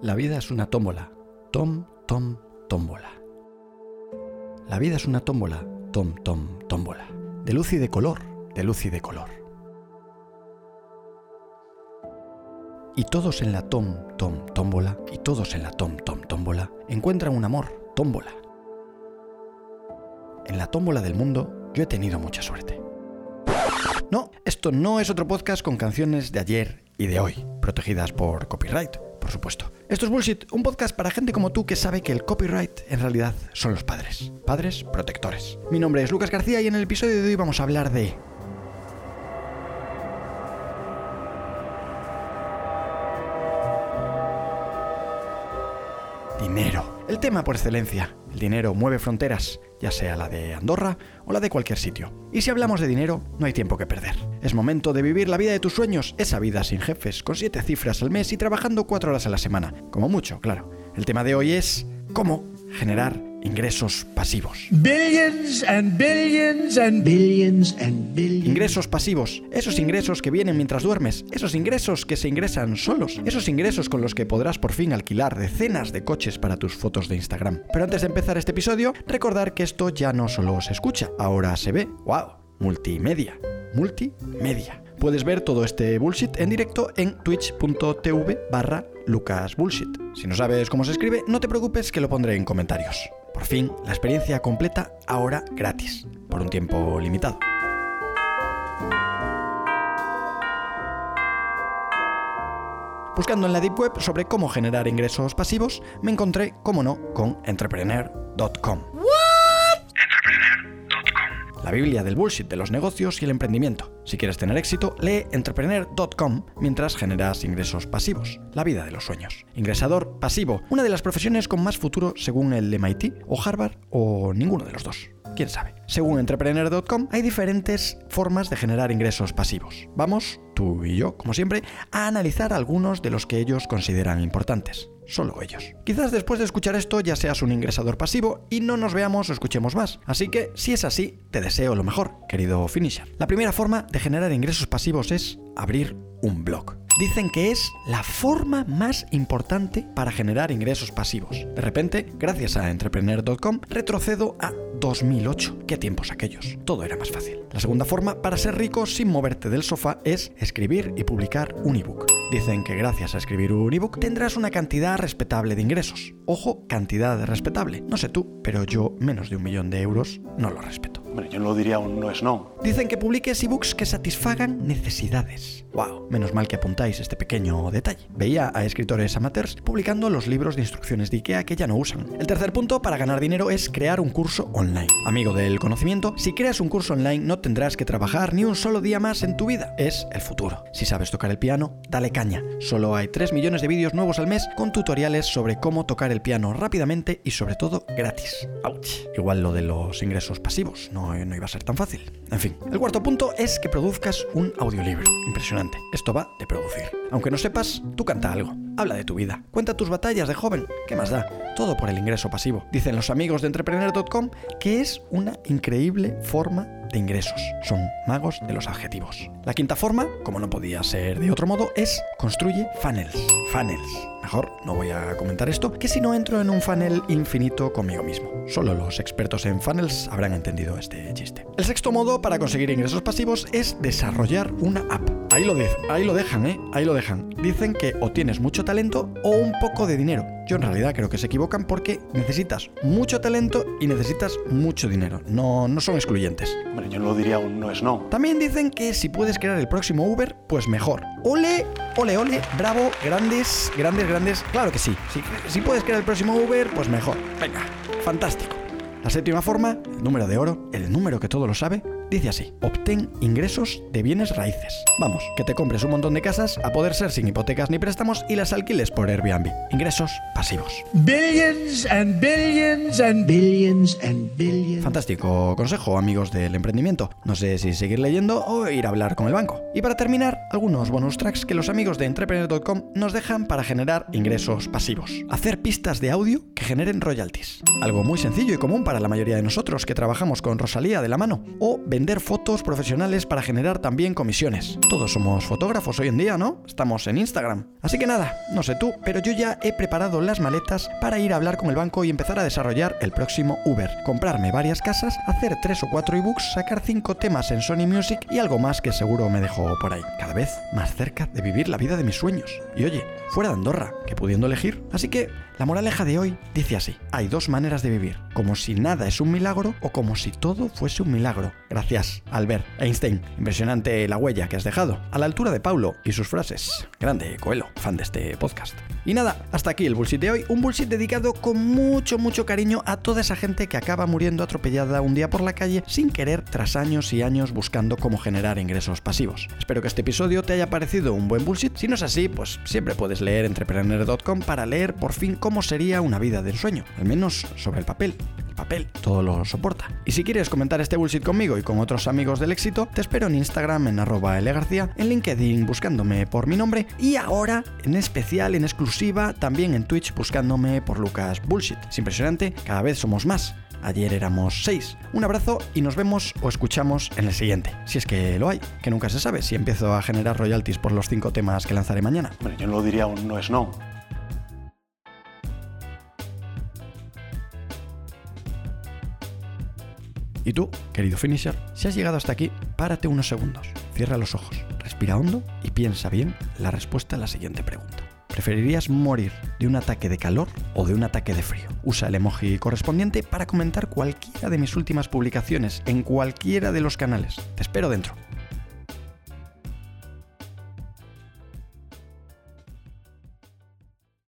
La vida es una tómbola. Tom, tom, tómbola. La vida es una tómbola. Tom, tom, tómbola. De luz y de color. De luz y de color. Y todos en la tom, tom, tómbola, y todos en la tom, tom, tómbola, encuentran un amor, tómbola. En la tómbola del mundo yo he tenido mucha suerte. No, esto no es otro podcast con canciones de ayer y de hoy, protegidas por copyright, por supuesto. Esto es Bullshit, un podcast para gente como tú que sabe que el copyright en realidad son los padres. Padres protectores. Mi nombre es Lucas García y en el episodio de hoy vamos a hablar de dinero. El tema por excelencia. El dinero mueve fronteras, ya sea la de Andorra o la de cualquier sitio. Y si hablamos de dinero, no hay tiempo que perder. Es momento de vivir la vida de tus sueños, esa vida sin jefes, con siete cifras al mes y trabajando cuatro horas a la semana. Como mucho, claro. El tema de hoy es cómo generar ingresos pasivos. Billions and billions and billions and billions. Ingresos pasivos, esos ingresos que vienen mientras duermes, esos ingresos que se ingresan solos, esos ingresos con los que podrás por fin alquilar decenas de coches para tus fotos de Instagram. Pero antes de empezar este episodio, recordar que esto ya no solo se escucha, ahora se ve. ¡Wow! Multimedia. Multimedia. Puedes ver todo este bullshit en directo en twitch.tv barra lucasbullshit. Si no sabes cómo se escribe, no te preocupes que lo pondré en comentarios. Por fin, la experiencia completa ahora gratis, por un tiempo limitado. Buscando en la Deep Web sobre cómo generar ingresos pasivos, me encontré, como no, con entrepreneur.com. La Biblia del bullshit de los negocios y el emprendimiento. Si quieres tener éxito, lee entrepreneur.com mientras generas ingresos pasivos. La vida de los sueños. Ingresador pasivo, una de las profesiones con más futuro según el MIT o Harvard o ninguno de los dos. ¿Quién sabe? Según entrepreneur.com, hay diferentes formas de generar ingresos pasivos. Vamos, tú y yo, como siempre, a analizar algunos de los que ellos consideran importantes solo ellos. Quizás después de escuchar esto ya seas un ingresador pasivo y no nos veamos o escuchemos más. Así que, si es así, te deseo lo mejor, querido finisher. La primera forma de generar ingresos pasivos es abrir un blog. Dicen que es la forma más importante para generar ingresos pasivos. De repente, gracias a entrepreneur.com, retrocedo a 2008. ¿Qué tiempos aquellos? Todo era más fácil. La segunda forma para ser rico sin moverte del sofá es escribir y publicar un ebook. Dicen que gracias a escribir un ebook tendrás una cantidad respetable de ingresos. Ojo, cantidad respetable. No sé tú, pero yo menos de un millón de euros no lo respeto. Hombre, yo no lo diría un no es no. Dicen que publiques ebooks que satisfagan necesidades. Wow, menos mal que apuntáis este pequeño detalle. Veía a escritores amateurs publicando los libros de instrucciones de IKEA que ya no usan. El tercer punto para ganar dinero es crear un curso online. Amigo del conocimiento, si creas un curso online no tendrás que trabajar ni un solo día más en tu vida. Es el futuro. Si sabes tocar el piano, dale caña. Solo hay 3 millones de vídeos nuevos al mes con tutoriales sobre cómo tocar el piano rápidamente y sobre todo gratis. Ouch. Igual lo de los ingresos pasivos, no, no iba a ser tan fácil. En fin, el cuarto punto es que produzcas un audiolibro. Impresionante. Esto va de producir. Aunque no sepas, tú canta algo. Habla de tu vida. Cuenta tus batallas de joven. ¿Qué más da? Todo por el ingreso pasivo. Dicen los amigos de entrepreneur.com que es una increíble forma de ingresos. Son magos de los adjetivos. La quinta forma, como no podía ser de otro modo, es construye funnels. Funnels. Mejor no voy a comentar esto, que si no entro en un funnel infinito conmigo mismo. Solo los expertos en funnels habrán entendido este chiste. El sexto modo para conseguir ingresos pasivos es desarrollar una app. Ahí lo, de, ahí lo dejan, ¿eh? Ahí lo dejan. Dicen que o tienes mucho talento o un poco de dinero. Yo en realidad creo que se equivocan porque necesitas mucho talento y necesitas mucho dinero. No, no son excluyentes. Hombre, yo no lo diría un no es no. También dicen que si puedes crear el próximo Uber, pues mejor. Ole, ole, ole, bravo, grandes, grandes, grandes. Claro que sí. Si, si puedes crear el próximo Uber, pues mejor. Venga, fantástico. La séptima forma, el número de oro, el número que todo lo sabe, dice así, obtén ingresos de bienes raíces. Vamos, que te compres un montón de casas, a poder ser sin hipotecas ni préstamos y las alquiles por Airbnb. Ingresos pasivos. Billions and billions and billions and billions. Fantástico consejo, amigos del emprendimiento. No sé si seguir leyendo o ir a hablar con el banco. Y para terminar, algunos bonus tracks que los amigos de entrepreneur.com nos dejan para generar ingresos pasivos. Hacer pistas de audio que generen royalties. Algo muy sencillo y común para la mayoría de nosotros que trabajamos con Rosalía de la mano, o vender fotos profesionales para generar también comisiones. Todos somos fotógrafos hoy en día, ¿no? Estamos en Instagram. Así que nada, no sé tú, pero yo ya he preparado las maletas para ir a hablar con el banco y empezar a desarrollar el próximo Uber. Comprarme varias casas, hacer tres o cuatro ebooks, sacar cinco temas en Sony Music y algo más que seguro me dejo por ahí. Cada vez más cerca de vivir la vida de mis sueños. Y oye, fuera de Andorra, que pudiendo elegir. Así que la moraleja de hoy dice así: hay dos maneras de vivir, como si nada es un milagro o como si todo fuese un milagro. Gracias, Albert Einstein. Impresionante la huella que has dejado, a la altura de Paulo y sus frases. Grande, Coelho, fan de este podcast. Y nada, hasta aquí el bullshit de hoy, un bullshit dedicado con mucho, mucho cariño a toda esa gente que acaba muriendo atropellada un día por la calle sin querer tras años y años buscando cómo generar ingresos pasivos. Espero que este episodio te haya parecido un buen bullshit, si no es así, pues siempre puedes leer entrepreneur.com para leer por fin cómo sería una vida de ensueño, al menos sobre el papel papel, todo lo soporta. Y si quieres comentar este bullshit conmigo y con otros amigos del éxito, te espero en Instagram en arroba García, en LinkedIn buscándome por mi nombre y ahora, en especial, en exclusiva, también en Twitch buscándome por Lucas Bullshit. Es impresionante, cada vez somos más. Ayer éramos seis. Un abrazo y nos vemos o escuchamos en el siguiente. Si es que lo hay, que nunca se sabe si empiezo a generar royalties por los cinco temas que lanzaré mañana. Bueno, yo no lo diría un no es no. Y tú, querido finisher, si has llegado hasta aquí, párate unos segundos, cierra los ojos, respira hondo y piensa bien la respuesta a la siguiente pregunta. ¿Preferirías morir de un ataque de calor o de un ataque de frío? Usa el emoji correspondiente para comentar cualquiera de mis últimas publicaciones en cualquiera de los canales. Te espero dentro.